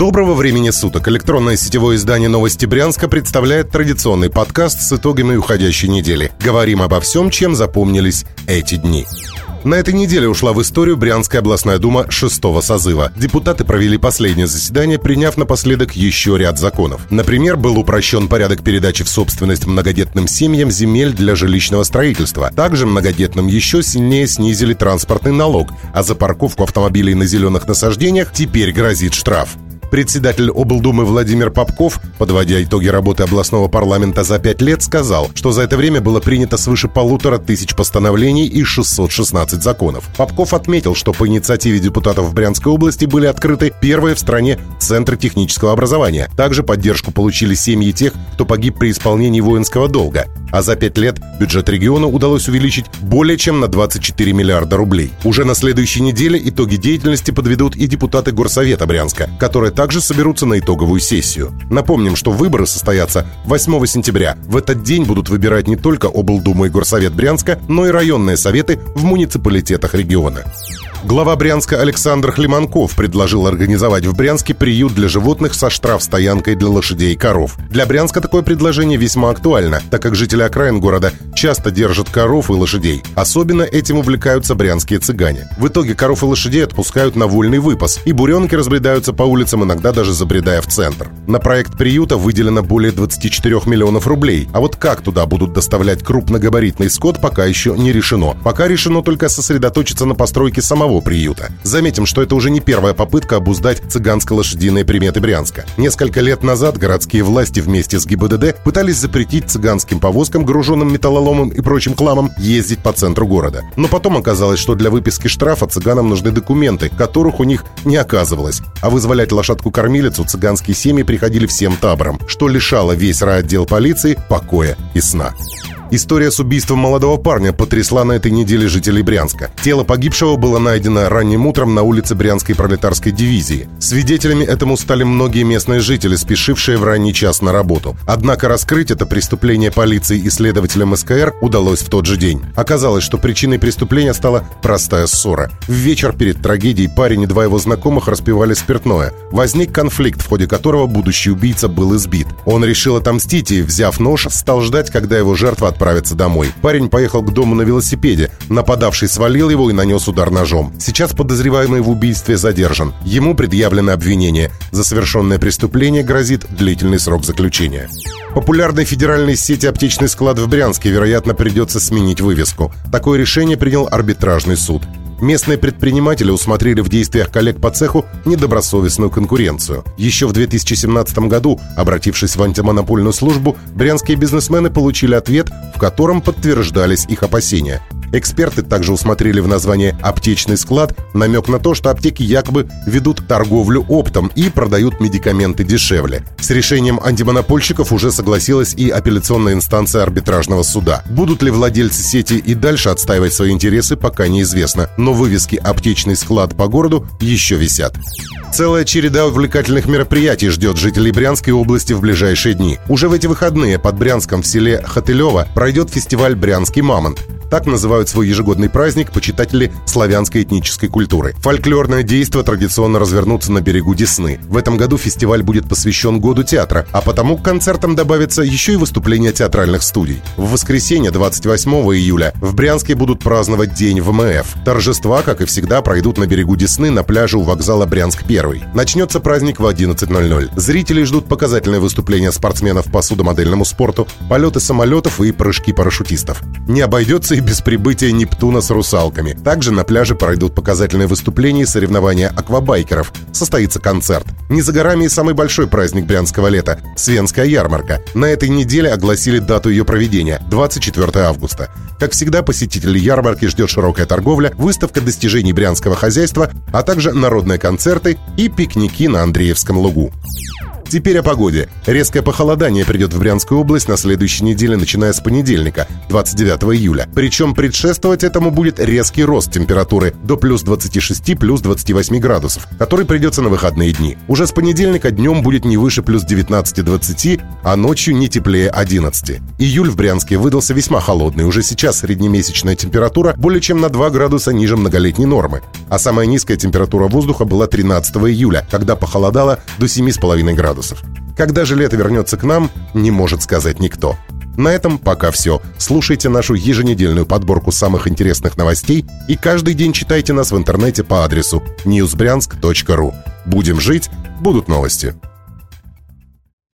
Доброго времени суток! Электронное сетевое издание «Новости Брянска» представляет традиционный подкаст с итогами уходящей недели. Говорим обо всем, чем запомнились эти дни. На этой неделе ушла в историю Брянская областная дума шестого созыва. Депутаты провели последнее заседание, приняв напоследок еще ряд законов. Например, был упрощен порядок передачи в собственность многодетным семьям земель для жилищного строительства. Также многодетным еще сильнее снизили транспортный налог, а за парковку автомобилей на зеленых насаждениях теперь грозит штраф. Председатель облдумы Владимир Попков, подводя итоги работы областного парламента за пять лет, сказал, что за это время было принято свыше полутора тысяч постановлений и 616 законов. Попков отметил, что по инициативе депутатов Брянской области были открыты первые в стране центры технического образования. Также поддержку получили семьи тех, кто погиб при исполнении воинского долга. А за пять лет бюджет региона удалось увеличить более чем на 24 миллиарда рублей. Уже на следующей неделе итоги деятельности подведут и депутаты Горсовета Брянска, которые также соберутся на итоговую сессию. Напомним, что выборы состоятся 8 сентября. В этот день будут выбирать не только облдуму и горсовет Брянска, но и районные советы в муниципалитетах региона. Глава Брянска Александр Хлеманков предложил организовать в Брянске приют для животных со штрафстоянкой для лошадей и коров. Для Брянска такое предложение весьма актуально, так как жители окраин города часто держат коров и лошадей. Особенно этим увлекаются брянские цыгане. В итоге коров и лошадей отпускают на вольный выпас, и буренки разбредаются по улицам, иногда даже забредая в центр. На проект приюта выделено более 24 миллионов рублей, а вот как туда будут доставлять крупногабаритный скот, пока еще не решено. Пока решено только сосредоточиться на постройке самого самого приюта. Заметим, что это уже не первая попытка обуздать цыганско-лошадиные приметы Брянска. Несколько лет назад городские власти вместе с ГИБДД пытались запретить цыганским повозкам, груженным металлоломом и прочим хламом, ездить по центру города. Но потом оказалось, что для выписки штрафа цыганам нужны документы, которых у них не оказывалось. А вызволять лошадку-кормилицу цыганские семьи приходили всем табором, что лишало весь райотдел полиции покоя и сна. История с убийством молодого парня потрясла на этой неделе жителей Брянска. Тело погибшего было найдено ранним утром на улице Брянской пролетарской дивизии. Свидетелями этому стали многие местные жители, спешившие в ранний час на работу. Однако раскрыть это преступление полиции и следователям СКР удалось в тот же день. Оказалось, что причиной преступления стала простая ссора. В вечер перед трагедией парень и два его знакомых распивали спиртное. Возник конфликт, в ходе которого будущий убийца был избит. Он решил отомстить и, взяв нож, стал ждать, когда его жертва отправиться домой. Парень поехал к дому на велосипеде. Нападавший свалил его и нанес удар ножом. Сейчас подозреваемый в убийстве задержан. Ему предъявлено обвинение. За совершенное преступление грозит длительный срок заключения. Популярной федеральной сети аптечный склад в Брянске, вероятно, придется сменить вывеску. Такое решение принял арбитражный суд. Местные предприниматели усмотрели в действиях коллег по цеху недобросовестную конкуренцию. Еще в 2017 году, обратившись в антимонопольную службу, брянские бизнесмены получили ответ, в котором подтверждались их опасения. Эксперты также усмотрели в названии «аптечный склад» намек на то, что аптеки якобы ведут торговлю оптом и продают медикаменты дешевле. С решением антимонопольщиков уже согласилась и апелляционная инстанция арбитражного суда. Будут ли владельцы сети и дальше отстаивать свои интересы, пока неизвестно, но вывески «аптечный склад» по городу еще висят. Целая череда увлекательных мероприятий ждет жителей Брянской области в ближайшие дни. Уже в эти выходные под Брянском в селе Хотылево пройдет фестиваль «Брянский мамонт». Так называют свой ежегодный праздник почитатели славянской этнической культуры. Фольклорное действо традиционно развернутся на берегу Десны. В этом году фестиваль будет посвящен году театра, а потому к концертам добавятся еще и выступления театральных студий. В воскресенье 28 июля в Брянске будут праздновать День ВМФ. Торжества, как и всегда, пройдут на берегу Десны на пляже у вокзала Брянск-1. Начнется праздник в 11.00. Зрителей ждут показательные выступления спортсменов по судомодельному спорту, полеты самолетов и прыжки парашютистов. Не обойдется без прибытия Нептуна с русалками. Также на пляже пройдут показательные выступления и соревнования аквабайкеров. Состоится концерт. Не за горами и самый большой праздник брянского лета – Свенская ярмарка. На этой неделе огласили дату ее проведения – 24 августа. Как всегда, посетителей ярмарки ждет широкая торговля, выставка достижений брянского хозяйства, а также народные концерты и пикники на Андреевском лугу. Теперь о погоде. Резкое похолодание придет в Брянскую область на следующей неделе, начиная с понедельника, 29 июля. Причем предшествовать этому будет резкий рост температуры до плюс 26, плюс 28 градусов, который придется на выходные дни. Уже с понедельника днем будет не выше плюс 19-20, а ночью не теплее 11. Июль в Брянске выдался весьма холодный. Уже сейчас среднемесячная температура более чем на 2 градуса ниже многолетней нормы. А самая низкая температура воздуха была 13 июля, когда похолодало до 7,5 градусов градусов. Когда же лето вернется к нам, не может сказать никто. На этом пока все. Слушайте нашу еженедельную подборку самых интересных новостей и каждый день читайте нас в интернете по адресу newsbryansk.ru. Будем жить, будут новости.